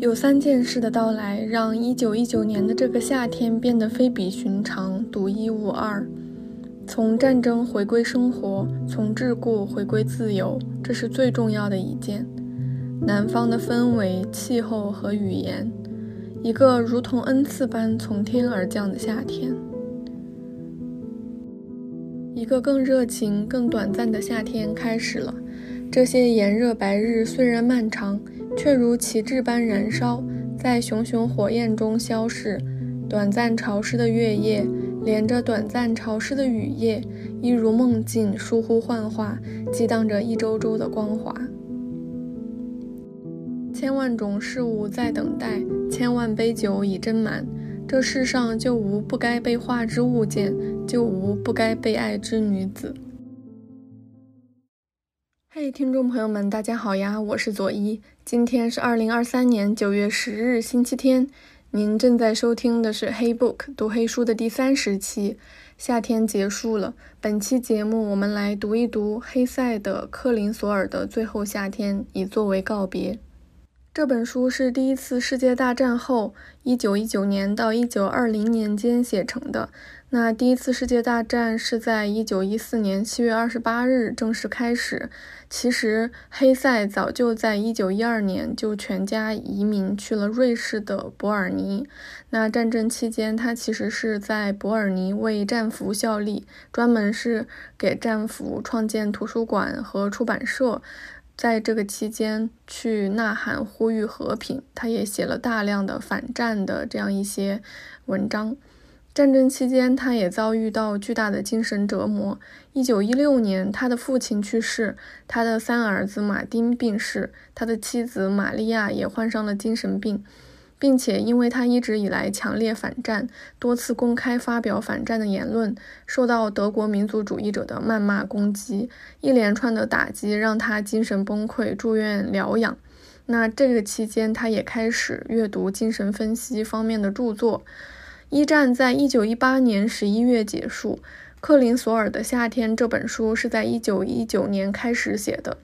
有三件事的到来，让一九一九年的这个夏天变得非比寻常、独一无二。从战争回归生活，从桎梏回归自由，这是最重要的一件。南方的氛围、气候和语言，一个如同恩赐般从天而降的夏天，一个更热情、更短暂的夏天开始了。这些炎热白日虽然漫长，却如旗帜般燃烧，在熊熊火焰中消逝。短暂潮湿的月夜，连着短暂潮湿的雨夜，一如梦境，疏忽幻化，激荡着一周周的光华。千万种事物在等待，千万杯酒已斟满。这世上就无不该被画之物件，就无不该被爱之女子。嘿，听众朋友们，大家好呀，我是左一，今天是二零二三年九月十日，星期天。您正在收听的是《黑 book》读黑书的第三十期。夏天结束了，本期节目我们来读一读黑塞的《克林索尔的最后夏天》，以作为告别。这本书是第一次世界大战后，一九一九年到一九二零年间写成的。那第一次世界大战是在一九一四年七月二十八日正式开始。其实黑塞早就在一九一二年就全家移民去了瑞士的伯尔尼。那战争期间，他其实是在伯尔尼为战俘效力，专门是给战俘创建图书馆和出版社。在这个期间去呐喊呼吁和平，他也写了大量的反战的这样一些文章。战争期间，他也遭遇到巨大的精神折磨。一九一六年，他的父亲去世，他的三儿子马丁病逝，他的妻子玛利亚也患上了精神病，并且因为他一直以来强烈反战，多次公开发表反战的言论，受到德国民族主义者的谩骂攻击，一连串的打击让他精神崩溃，住院疗养。那这个期间，他也开始阅读精神分析方面的著作。一战在一九一八年十一月结束，《克林索尔的夏天》这本书是在一九一九年开始写的。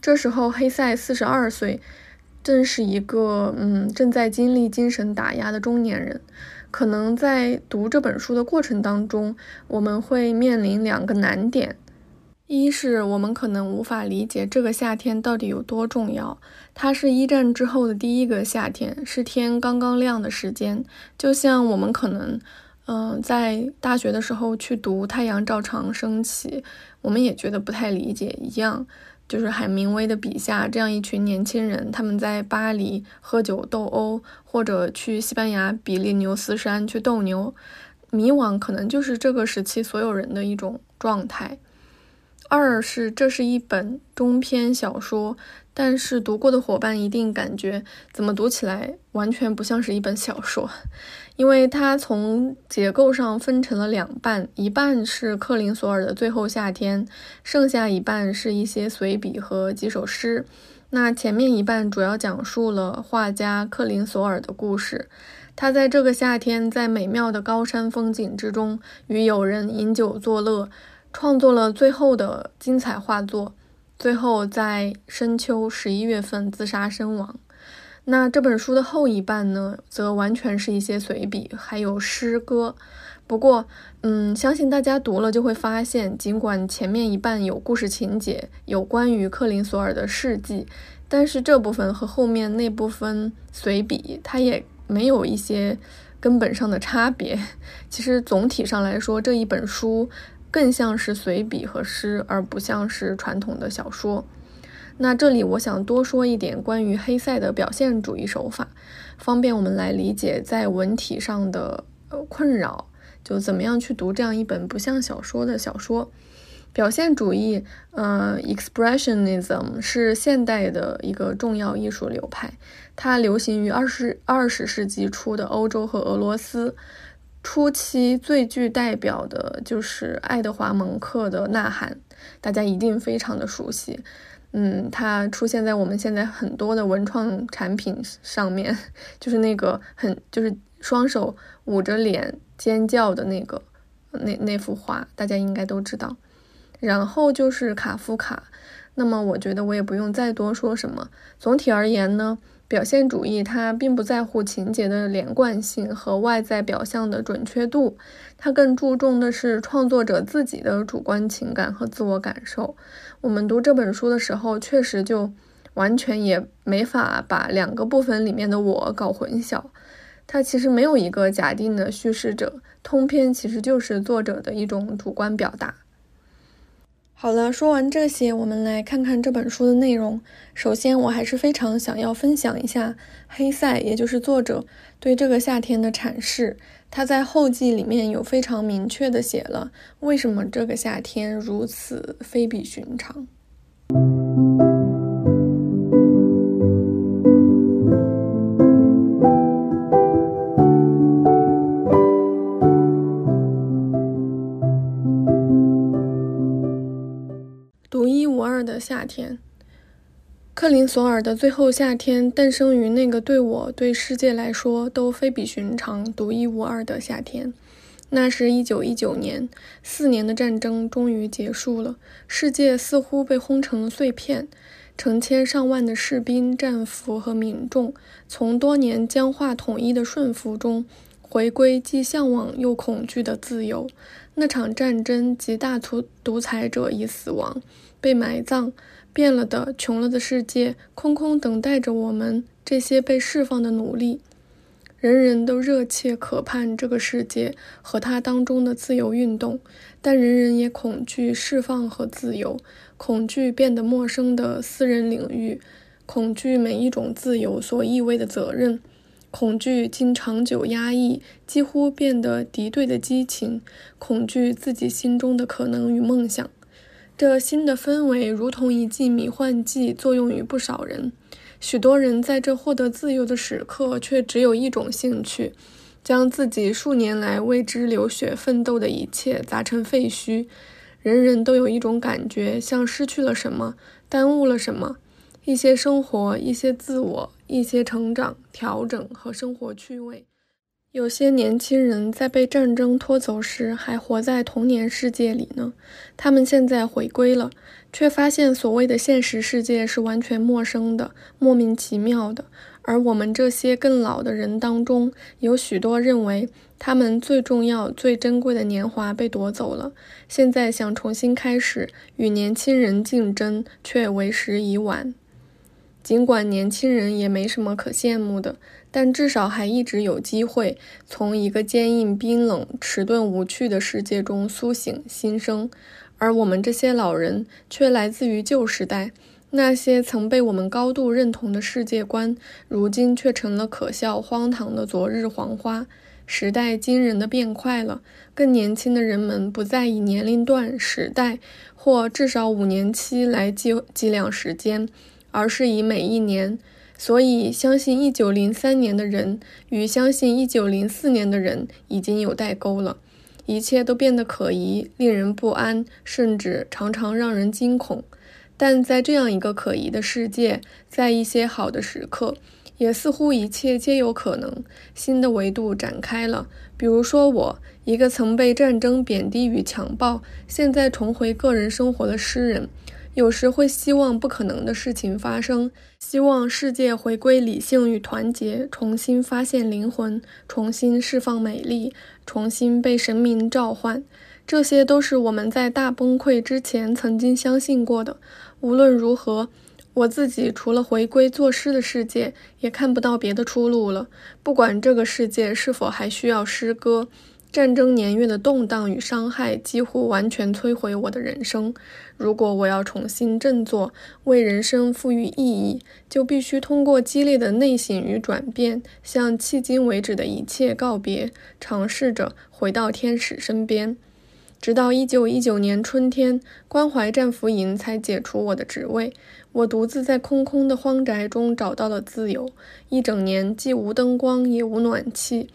这时候黑塞四十二岁，正是一个嗯正在经历精神打压的中年人。可能在读这本书的过程当中，我们会面临两个难点。一是我们可能无法理解这个夏天到底有多重要。它是一战之后的第一个夏天，是天刚刚亮的时间，就像我们可能，嗯，在大学的时候去读《太阳照常升起》，我们也觉得不太理解一样。就是海明威的笔下这样一群年轻人，他们在巴黎喝酒斗殴，或者去西班牙比利牛斯山去斗牛，迷惘可能就是这个时期所有人的一种状态。二是这是一本中篇小说，但是读过的伙伴一定感觉怎么读起来完全不像是一本小说，因为它从结构上分成了两半，一半是克林索尔的最后夏天，剩下一半是一些随笔和几首诗。那前面一半主要讲述了画家克林索尔的故事，他在这个夏天在美妙的高山风景之中与友人饮酒作乐。创作了最后的精彩画作，最后在深秋十一月份自杀身亡。那这本书的后一半呢，则完全是一些随笔，还有诗歌。不过，嗯，相信大家读了就会发现，尽管前面一半有故事情节，有关于克林索尔的事迹，但是这部分和后面那部分随笔，它也没有一些根本上的差别。其实总体上来说，这一本书。更像是随笔和诗，而不像是传统的小说。那这里我想多说一点关于黑塞的表现主义手法，方便我们来理解在文体上的呃困扰，就怎么样去读这样一本不像小说的小说。表现主义，呃，expressionism 是现代的一个重要艺术流派，它流行于二十二十世纪初的欧洲和俄罗斯。初期最具代表的就是爱德华·蒙克的《呐喊》，大家一定非常的熟悉。嗯，它出现在我们现在很多的文创产品上面，就是那个很就是双手捂着脸尖叫的那个那那幅画，大家应该都知道。然后就是卡夫卡，那么我觉得我也不用再多说什么。总体而言呢，表现主义它并不在乎情节的连贯性和外在表象的准确度，它更注重的是创作者自己的主观情感和自我感受。我们读这本书的时候，确实就完全也没法把两个部分里面的我搞混淆。它其实没有一个假定的叙事者，通篇其实就是作者的一种主观表达。好了，说完这些，我们来看看这本书的内容。首先，我还是非常想要分享一下黑塞，也就是作者对这个夏天的阐释。他在后记里面有非常明确的写了为什么这个夏天如此非比寻常。夏天，克林索尔的最后夏天诞生于那个对我、对世界来说都非比寻常、独一无二的夏天。那是一九一九年，四年的战争终于结束了，世界似乎被轰成了碎片，成千上万的士兵、战俘和民众从多年僵化统一的顺服中回归，既向往又恐惧的自由。那场战争及大屠独裁者已死亡。被埋葬，变了的、穷了的世界，空空等待着我们这些被释放的奴隶。人人都热切渴盼这个世界和它当中的自由运动，但人人也恐惧释放和自由，恐惧变得陌生的私人领域，恐惧每一种自由所意味的责任，恐惧经长久压抑几乎变得敌对的激情，恐惧自己心中的可能与梦想。这新的氛围如同一剂迷幻剂，作用于不少人。许多人在这获得自由的时刻，却只有一种兴趣：将自己数年来为之流血奋斗的一切砸成废墟。人人都有一种感觉，像失去了什么，耽误了什么。一些生活，一些自我，一些成长、调整和生活趣味。有些年轻人在被战争拖走时还活在童年世界里呢，他们现在回归了，却发现所谓的现实世界是完全陌生的、莫名其妙的。而我们这些更老的人当中，有许多认为他们最重要、最珍贵的年华被夺走了，现在想重新开始与年轻人竞争，却为时已晚。尽管年轻人也没什么可羡慕的。但至少还一直有机会从一个坚硬、冰冷、迟钝、无趣的世界中苏醒新生，而我们这些老人却来自于旧时代，那些曾被我们高度认同的世界观，如今却成了可笑、荒唐的昨日黄花。时代惊人的变快了，更年轻的人们不再以年龄段、时代或至少五年期来计计量时间，而是以每一年。所以，相信一九零三年的人与相信一九零四年的人已经有代沟了，一切都变得可疑、令人不安，甚至常常让人惊恐。但在这样一个可疑的世界，在一些好的时刻，也似乎一切皆有可能。新的维度展开了，比如说我，一个曾被战争贬低与强暴，现在重回个人生活的诗人。有时会希望不可能的事情发生，希望世界回归理性与团结，重新发现灵魂，重新释放美丽，重新被神明召唤。这些都是我们在大崩溃之前曾经相信过的。无论如何，我自己除了回归作诗的世界，也看不到别的出路了。不管这个世界是否还需要诗歌。战争年月的动荡与伤害几乎完全摧毁我的人生。如果我要重新振作，为人生赋予意义，就必须通过激烈的内省与转变，向迄今为止的一切告别，尝试着回到天使身边。直到1919年春天，关怀战俘营才解除我的职位。我独自在空空的荒宅中找到了自由。一整年既无灯光，也无暖气。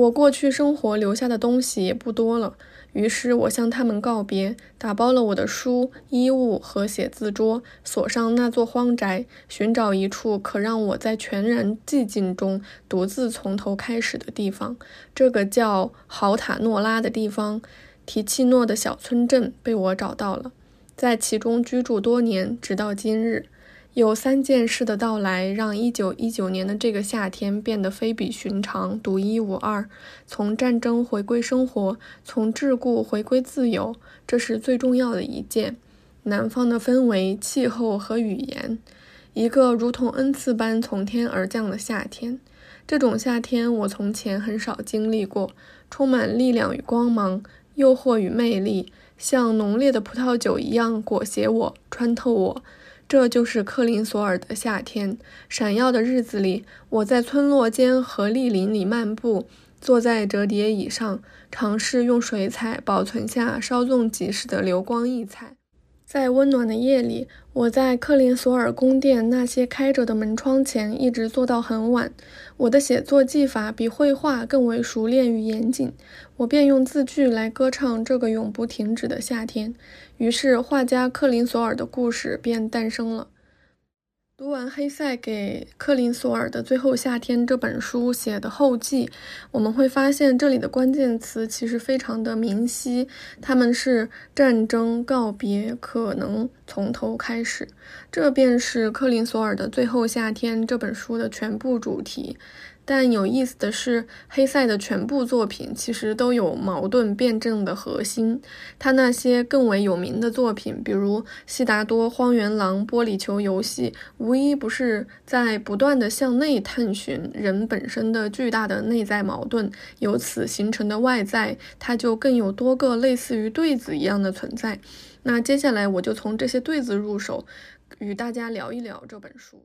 我过去生活留下的东西也不多了，于是我向他们告别，打包了我的书、衣物和写字桌，锁上那座荒宅，寻找一处可让我在全然寂静中独自从头开始的地方。这个叫豪塔诺拉的地方，提契诺的小村镇被我找到了，在其中居住多年，直到今日。有三件事的到来，让一九一九年的这个夏天变得非比寻常、独一无二。从战争回归生活，从桎梏回归自由，这是最重要的一件。南方的氛围、气候和语言，一个如同恩赐般从天而降的夏天。这种夏天我从前很少经历过，充满力量与光芒，诱惑与魅力，像浓烈的葡萄酒一样裹挟我、穿透我。这就是克林索尔的夏天。闪耀的日子里，我在村落间和栗林里漫步，坐在折叠椅上，尝试用水彩保存下稍纵即逝的流光溢彩。在温暖的夜里，我在克林索尔宫殿那些开着的门窗前一直坐到很晚。我的写作技法比绘画更为熟练与严谨，我便用字句来歌唱这个永不停止的夏天。于是，画家克林索尔的故事便诞生了。读完黑塞给克林索尔的《最后夏天》这本书写的后记，我们会发现这里的关键词其实非常的明晰，他们是战争、告别、可能从头开始。这便是克林索尔的《最后夏天》这本书的全部主题。但有意思的是，黑塞的全部作品其实都有矛盾辩证的核心。他那些更为有名的作品，比如《悉达多》《荒原狼》《玻璃球游戏》，无一不是在不断的向内探寻人本身的巨大的内在矛盾，由此形成的外在，它就更有多个类似于对子一样的存在。那接下来我就从这些对子入手，与大家聊一聊这本书。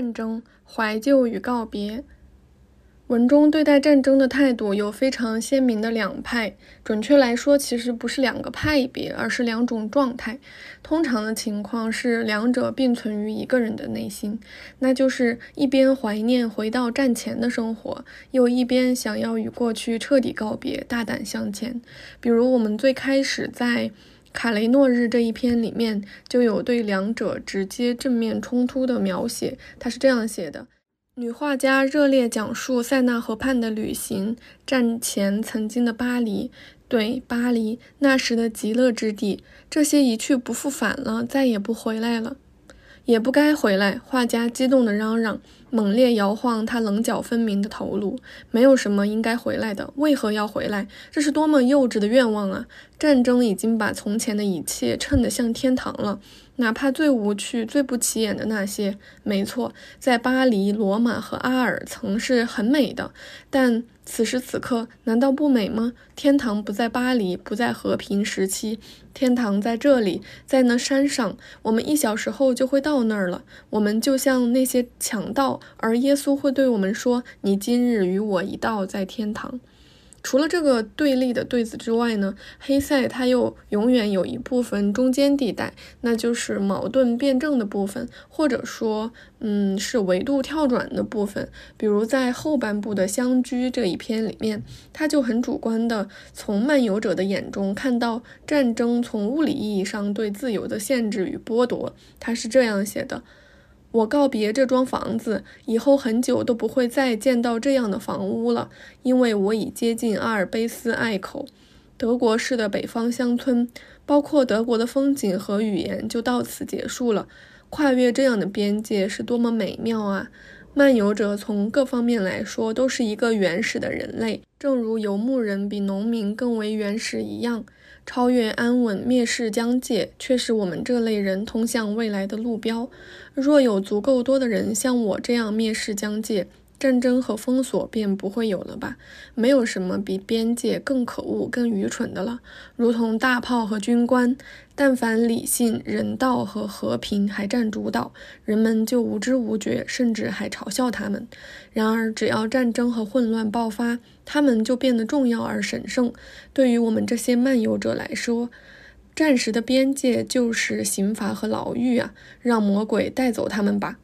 战争、怀旧与告别。文中对待战争的态度有非常鲜明的两派，准确来说，其实不是两个派别，而是两种状态。通常的情况是两者并存于一个人的内心，那就是一边怀念回到战前的生活，又一边想要与过去彻底告别，大胆向前。比如我们最开始在。卡雷诺日这一篇里面就有对两者直接正面冲突的描写，他是这样写的：女画家热烈讲述塞纳河畔的旅行，战前曾经的巴黎，对巴黎那时的极乐之地，这些一去不复返了，再也不回来了，也不该回来。画家激动地嚷嚷。猛烈摇晃他棱角分明的头颅，没有什么应该回来的，为何要回来？这是多么幼稚的愿望啊！战争已经把从前的一切衬得像天堂了。哪怕最无趣、最不起眼的那些，没错，在巴黎、罗马和阿尔曾是很美的，但此时此刻难道不美吗？天堂不在巴黎，不在和平时期，天堂在这里，在那山上。我们一小时后就会到那儿了。我们就像那些强盗，而耶稣会对我们说：“你今日与我一道在天堂。”除了这个对立的对子之外呢，黑塞他又永远有一部分中间地带，那就是矛盾辩证的部分，或者说，嗯，是维度跳转的部分。比如在后半部的相居这一篇里面，他就很主观的从漫游者的眼中看到战争从物理意义上对自由的限制与剥夺。他是这样写的。我告别这幢房子，以后很久都不会再见到这样的房屋了，因为我已接近阿尔卑斯隘口，德国式的北方乡村，包括德国的风景和语言就到此结束了。跨越这样的边界是多么美妙啊！漫游者从各方面来说都是一个原始的人类，正如游牧人比农民更为原始一样。超越安稳，蔑视疆界，却是我们这类人通向未来的路标。若有足够多的人像我这样蔑视疆界，战争和封锁便不会有了吧？没有什么比边界更可恶、更愚蠢的了。如同大炮和军官，但凡理性、人道和和平还占主导，人们就无知无觉，甚至还嘲笑他们。然而，只要战争和混乱爆发，他们就变得重要而神圣。对于我们这些漫游者来说，暂时的边界就是刑罚和牢狱啊！让魔鬼带走他们吧。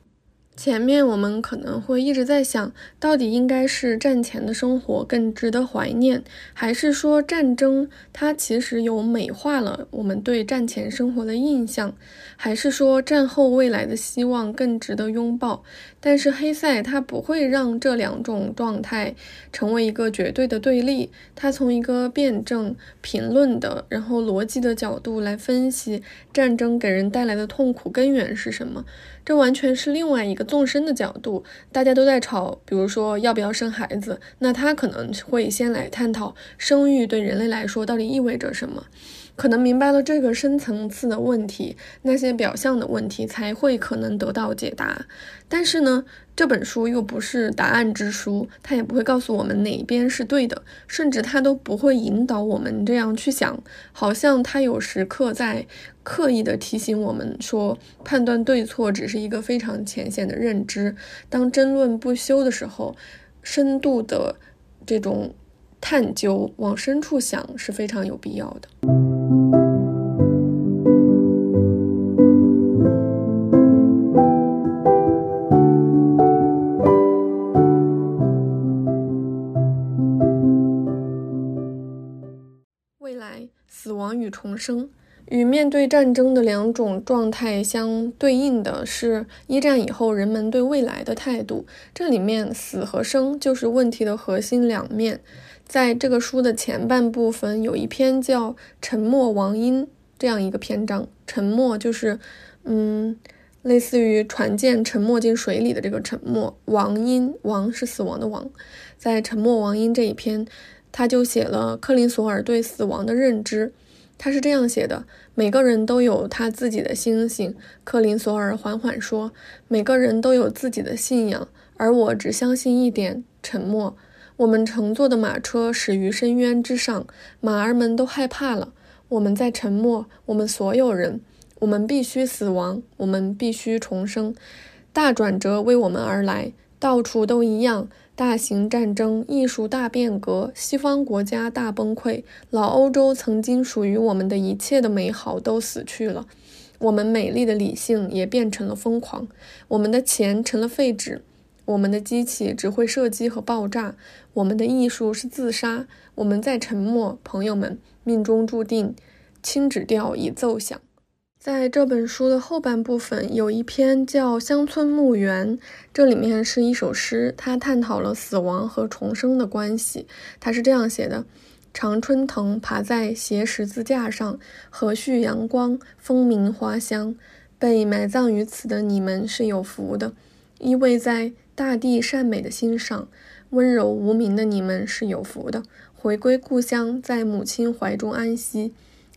前面我们可能会一直在想，到底应该是战前的生活更值得怀念，还是说战争它其实有美化了我们对战前生活的印象，还是说战后未来的希望更值得拥抱？但是黑塞他不会让这两种状态成为一个绝对的对立，他从一个辩证、评论的，然后逻辑的角度来分析战争给人带来的痛苦根源是什么。这完全是另外一个纵深的角度，大家都在吵，比如说要不要生孩子，那他可能会先来探讨生育对人类来说到底意味着什么。可能明白了这个深层次的问题，那些表象的问题才会可能得到解答。但是呢，这本书又不是答案之书，它也不会告诉我们哪边是对的，甚至它都不会引导我们这样去想。好像它有时刻在刻意的提醒我们说，判断对错只是一个非常浅显的认知。当争论不休的时候，深度的这种探究，往深处想是非常有必要的。未来、死亡与重生，与面对战争的两种状态相对应的是一战以后人们对未来的态度。这里面死和生就是问题的核心两面。在这个书的前半部分，有一篇叫《沉默王音》这样一个篇章。沉默就是，嗯，类似于船舰沉没进水里的这个沉默。王音，王是死亡的王。在《沉默王音》这一篇，他就写了克林索尔对死亡的认知。他是这样写的：每个人都有他自己的星星。克林索尔缓缓说：“每个人都有自己的信仰，而我只相信一点：沉默。”我们乘坐的马车驶于深渊之上，马儿们都害怕了。我们在沉默，我们所有人，我们必须死亡，我们必须重生。大转折为我们而来，到处都一样。大型战争、艺术大变革、西方国家大崩溃，老欧洲曾经属于我们的一切的美好都死去了。我们美丽的理性也变成了疯狂，我们的钱成了废纸。我们的机器只会射击和爆炸，我们的艺术是自杀。我们在沉默，朋友们，命中注定。轻指调已奏响。在这本书的后半部分，有一篇叫《乡村墓园》，这里面是一首诗，它探讨了死亡和重生的关系。它是这样写的：常春藤爬在斜十字架上，和煦阳光，风鸣花香。被埋葬于此的你们是有福的，依偎在。大地善美的欣赏，温柔无名的你们是有福的，回归故乡，在母亲怀中安息。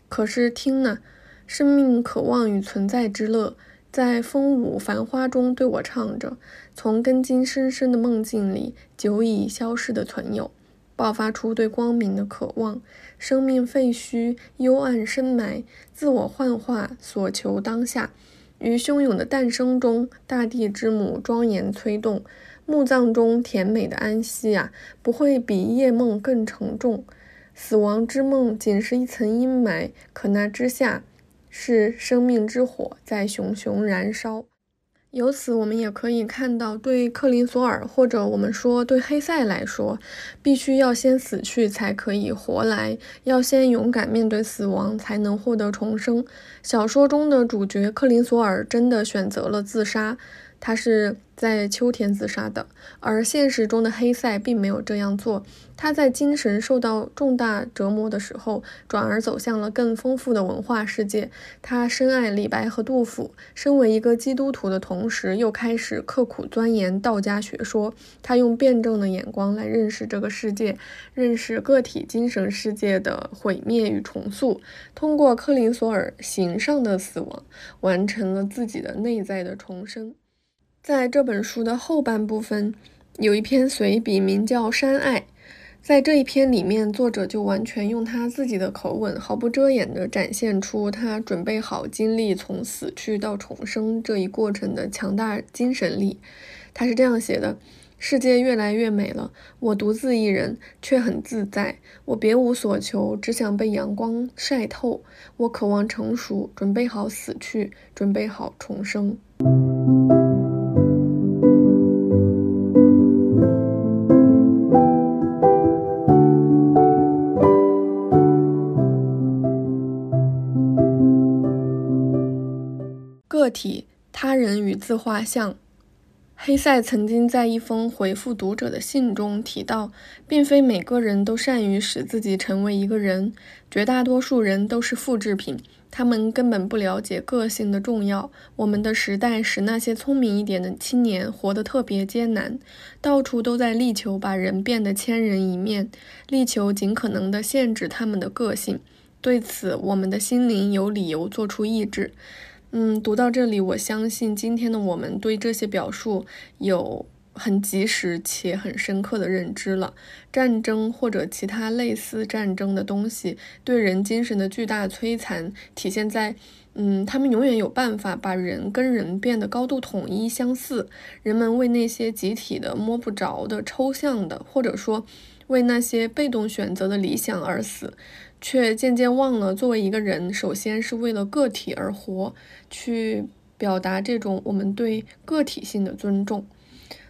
可是听呢，生命渴望与存在之乐，在风舞繁花中对我唱着，从根茎深深的梦境里，久已消失的存有，爆发出对光明的渴望。生命废墟，幽暗深埋，自我幻化，所求当下。于汹涌的诞生中，大地之母庄严催动，墓葬中甜美的安息啊，不会比夜梦更沉重。死亡之梦仅是一层阴霾，可那之下，是生命之火在熊熊燃烧。由此，我们也可以看到，对克林索尔或者我们说对黑塞来说，必须要先死去才可以活来，要先勇敢面对死亡才能获得重生。小说中的主角克林索尔真的选择了自杀。他是在秋天自杀的，而现实中的黑塞并没有这样做。他在精神受到重大折磨的时候，转而走向了更丰富的文化世界。他深爱李白和杜甫，身为一个基督徒的同时，又开始刻苦钻研道家学说。他用辩证的眼光来认识这个世界，认识个体精神世界的毁灭与重塑。通过克林索尔形上的死亡，完成了自己的内在的重生。在这本书的后半部分，有一篇随笔，名叫《山爱》。在这一篇里面，作者就完全用他自己的口吻，毫不遮掩地展现出他准备好经历从死去到重生这一过程的强大精神力。他是这样写的：“世界越来越美了，我独自一人，却很自在。我别无所求，只想被阳光晒透。我渴望成熟，准备好死去，准备好重生。”体、他人与自画像。黑塞曾经在一封回复读者的信中提到，并非每个人都善于使自己成为一个人，绝大多数人都是复制品，他们根本不了解个性的重要。我们的时代使那些聪明一点的青年活得特别艰难，到处都在力求把人变得千人一面，力求尽可能地限制他们的个性。对此，我们的心灵有理由做出抑制。嗯，读到这里，我相信今天的我们对这些表述有很及时且很深刻的认知了。战争或者其他类似战争的东西对人精神的巨大摧残，体现在，嗯，他们永远有办法把人跟人变得高度统一相似。人们为那些集体的摸不着的抽象的，或者说为那些被动选择的理想而死。却渐渐忘了，作为一个人，首先是为了个体而活，去表达这种我们对个体性的尊重。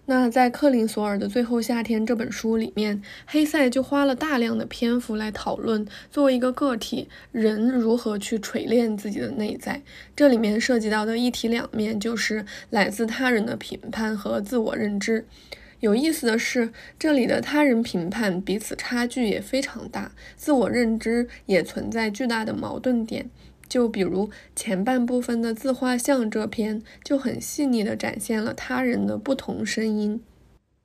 那在克林索尔的《最后夏天》这本书里面，黑塞就花了大量的篇幅来讨论，作为一个个体，人如何去锤炼自己的内在。这里面涉及到的一体两面，就是来自他人的评判和自我认知。有意思的是，这里的他人评判彼此差距也非常大，自我认知也存在巨大的矛盾点。就比如前半部分的自画像这篇，就很细腻地展现了他人的不同声音。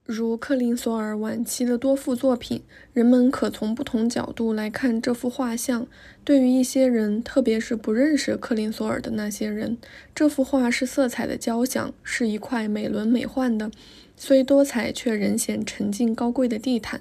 如克林索尔晚期的多幅作品，人们可从不同角度来看这幅画像。对于一些人，特别是不认识克林索尔的那些人，这幅画是色彩的交响，是一块美轮美奂的。虽多彩，却仍显沉静高贵的地毯。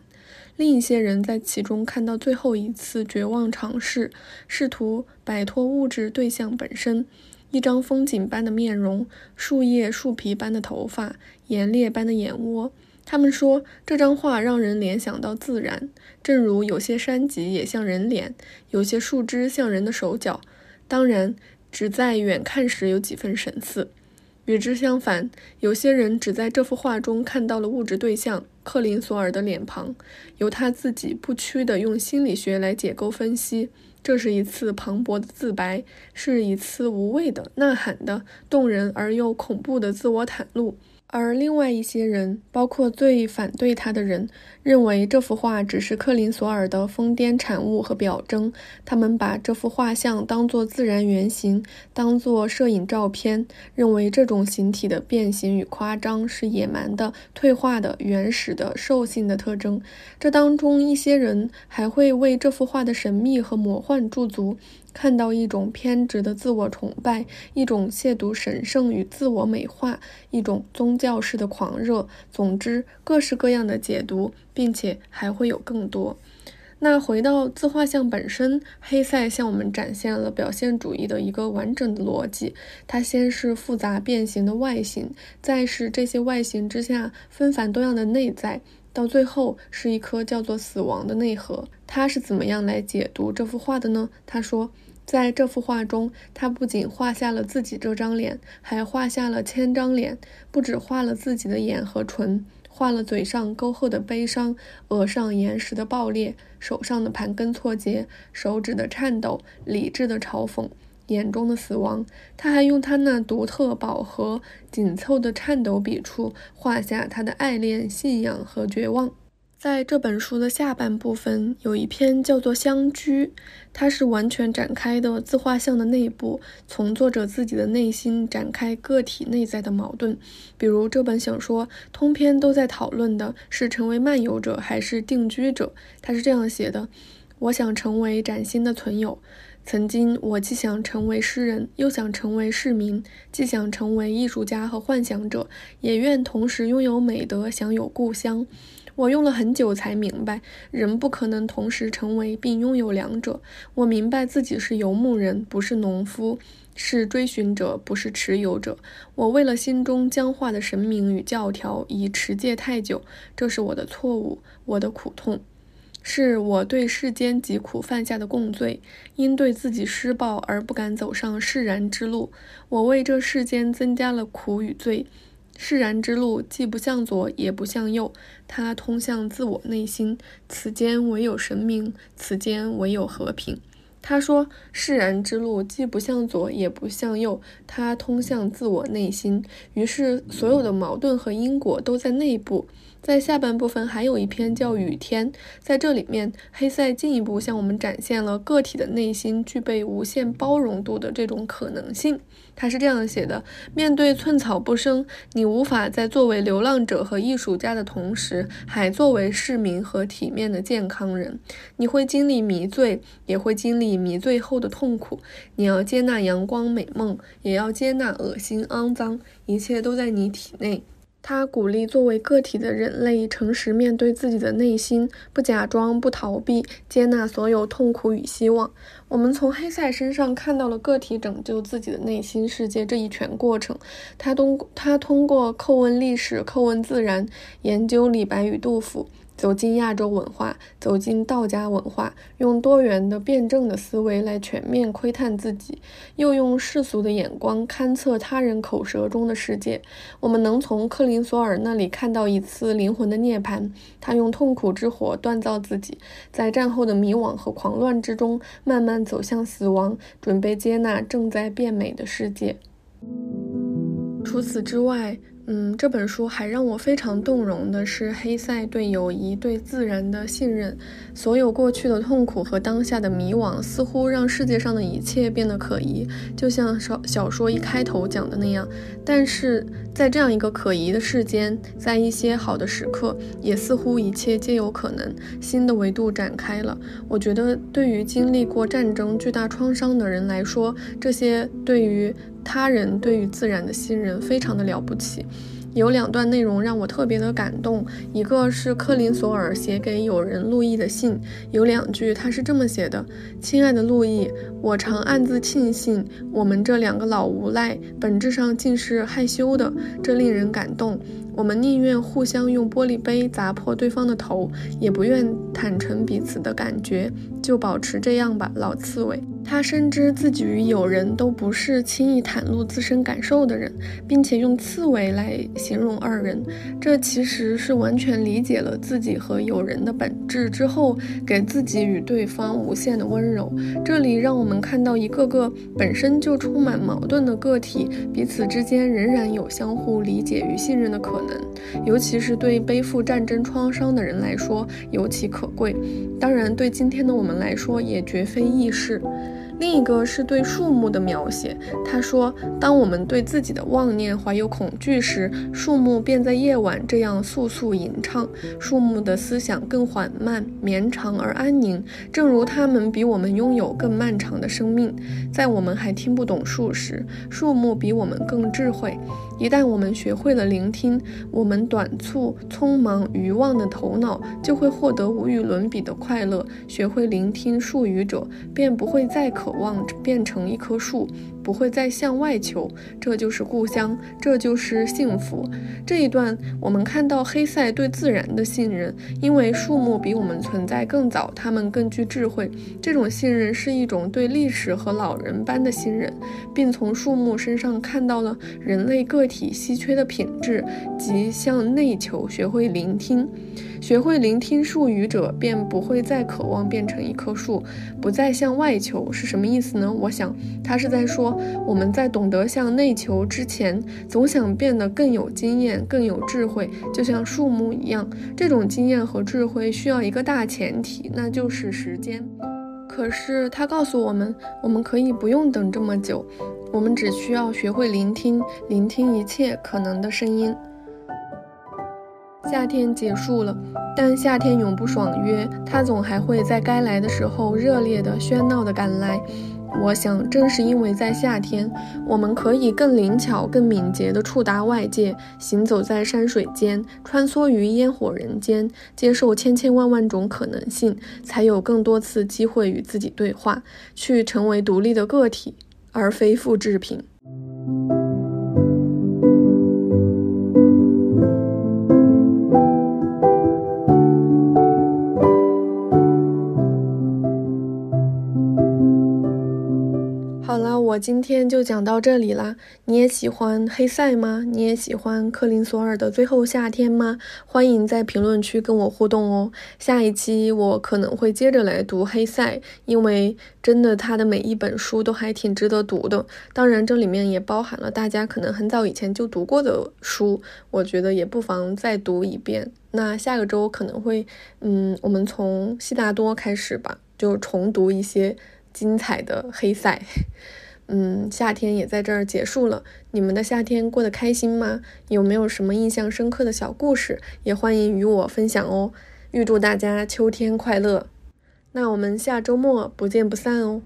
另一些人在其中看到最后一次绝望尝试，试图摆脱物质对象本身。一张风景般的面容，树叶、树皮般的头发，岩裂般的眼窝。他们说，这张画让人联想到自然，正如有些山脊也像人脸，有些树枝像人的手脚。当然，只在远看时有几分神似。与之相反，有些人只在这幅画中看到了物质对象克林索尔的脸庞，由他自己不屈地用心理学来解构分析。这是一次磅礴的自白，是一次无畏的、呐喊的、动人而又恐怖的自我袒露。而另外一些人，包括最反对他的人，认为这幅画只是克林索尔的疯癫产物和表征。他们把这幅画像当作自然原型，当作摄影照片，认为这种形体的变形与夸张是野蛮的、退化的、原始的、兽性的特征。这当中一些人还会为这幅画的神秘和魔幻驻足。看到一种偏执的自我崇拜，一种亵渎神圣与自我美化，一种宗教式的狂热。总之，各式各样的解读，并且还会有更多。那回到自画像本身，黑塞向我们展现了表现主义的一个完整的逻辑。它先是复杂变形的外形，再是这些外形之下纷繁多样的内在，到最后是一颗叫做死亡的内核。他是怎么样来解读这幅画的呢？他说。在这幅画中，他不仅画下了自己这张脸，还画下了千张脸。不止画了自己的眼和唇，画了嘴上沟壑的悲伤，额上岩石的爆裂，手上的盘根错节，手指的颤抖，理智的嘲讽，眼中的死亡。他还用他那独特、饱和、紧凑的颤抖笔触，画下他的爱恋、信仰和绝望。在这本书的下半部分，有一篇叫做《相居》，它是完全展开的自画像的内部，从作者自己的内心展开个体内在的矛盾。比如这本小说通篇都在讨论的是成为漫游者还是定居者。他是这样写的：“我想成为崭新的存有。曾经我既想成为诗人，又想成为市民；既想成为艺术家和幻想者，也愿同时拥有美德，享有故乡。”我用了很久才明白，人不可能同时成为并拥有两者。我明白自己是游牧人，不是农夫；是追寻者，不是持有者。我为了心中僵化的神明与教条，已持戒太久。这是我的错误，我的苦痛，是我对世间疾苦犯下的共罪。因对自己施暴而不敢走上释然之路，我为这世间增加了苦与罪。释然之路既不向左也不向右，它通向自我内心。此间唯有神明，此间唯有和平。他说：“释然之路既不向左，也不向右，它通向自我内心。于是，所有的矛盾和因果都在内部。”在下半部分还有一篇叫《雨天》，在这里面，黑塞进一步向我们展现了个体的内心具备无限包容度的这种可能性。他是这样写的：面对寸草不生，你无法在作为流浪者和艺术家的同时，还作为市民和体面的健康人。你会经历迷醉，也会经历迷醉后的痛苦。你要接纳阳光美梦，也要接纳恶心肮脏，一切都在你体内。他鼓励作为个体的人类诚实面对自己的内心，不假装，不逃避，接纳所有痛苦与希望。我们从黑塞身上看到了个体拯救自己的内心世界这一全过程。他通他通过叩问历史、叩问自然，研究李白与杜甫。走进亚洲文化，走进道家文化，用多元的辩证的思维来全面窥探自己，又用世俗的眼光勘测他人口舌中的世界。我们能从克林索尔那里看到一次灵魂的涅槃。他用痛苦之火锻造自己，在战后的迷惘和狂乱之中，慢慢走向死亡，准备接纳正在变美的世界。除此之外。嗯，这本书还让我非常动容的是黑塞对友谊、对自然的信任。所有过去的痛苦和当下的迷惘，似乎让世界上的一切变得可疑，就像小小说一开头讲的那样。但是在这样一个可疑的世间，在一些好的时刻，也似乎一切皆有可能。新的维度展开了。我觉得，对于经历过战争巨大创伤的人来说，这些对于。他人对于自然的信任非常的了不起，有两段内容让我特别的感动。一个是克林索尔写给友人路易的信，有两句他是这么写的：“亲爱的路易，我常暗自庆幸，我们这两个老无赖本质上竟是害羞的，这令人感动。我们宁愿互相用玻璃杯砸破对方的头，也不愿坦诚彼此的感觉。就保持这样吧，老刺猬。”他深知自己与友人都不是轻易袒露自身感受的人，并且用刺猬来形容二人，这其实是完全理解了自己和友人的本质之后，给自己与对方无限的温柔。这里让我们看到一个个本身就充满矛盾的个体，彼此之间仍然有相互理解与信任的可能，尤其是对背负战争创伤的人来说尤其可贵。当然，对今天的我们来说也绝非易事。另一个是对树木的描写。他说：“当我们对自己的妄念怀有恐惧时，树木便在夜晚这样簌簌吟唱。树木的思想更缓慢、绵长而安宁，正如它们比我们拥有更漫长的生命。在我们还听不懂树时，树木比我们更智慧。”一旦我们学会了聆听，我们短促、匆忙、愚妄的头脑就会获得无与伦比的快乐。学会聆听树语者，便不会再渴望变成一棵树。不会再向外求，这就是故乡，这就是幸福。这一段我们看到黑塞对自然的信任，因为树木比我们存在更早，它们更具智慧。这种信任是一种对历史和老人般的信任，并从树木身上看到了人类个体稀缺的品质，即向内求，学会聆听。学会聆听树语者，便不会再渴望变成一棵树，不再向外求，是什么意思呢？我想，他是在说，我们在懂得向内求之前，总想变得更有经验、更有智慧，就像树木一样。这种经验和智慧需要一个大前提，那就是时间。可是他告诉我们，我们可以不用等这么久，我们只需要学会聆听，聆听一切可能的声音。夏天结束了，但夏天永不爽约，它总还会在该来的时候热烈的、喧闹的赶来。我想，正是因为在夏天，我们可以更灵巧、更敏捷地触达外界，行走在山水间，穿梭于烟火人间，接受千千万万种可能性，才有更多次机会与自己对话，去成为独立的个体，而非复制品。今天就讲到这里啦。你也喜欢黑塞吗？你也喜欢克林索尔的《最后夏天》吗？欢迎在评论区跟我互动哦。下一期我可能会接着来读黑塞，因为真的他的每一本书都还挺值得读的。当然，这里面也包含了大家可能很早以前就读过的书，我觉得也不妨再读一遍。那下个周可能会，嗯，我们从悉达多开始吧，就重读一些精彩的黑塞。嗯，夏天也在这儿结束了。你们的夏天过得开心吗？有没有什么印象深刻的小故事？也欢迎与我分享哦。预祝大家秋天快乐！那我们下周末不见不散哦。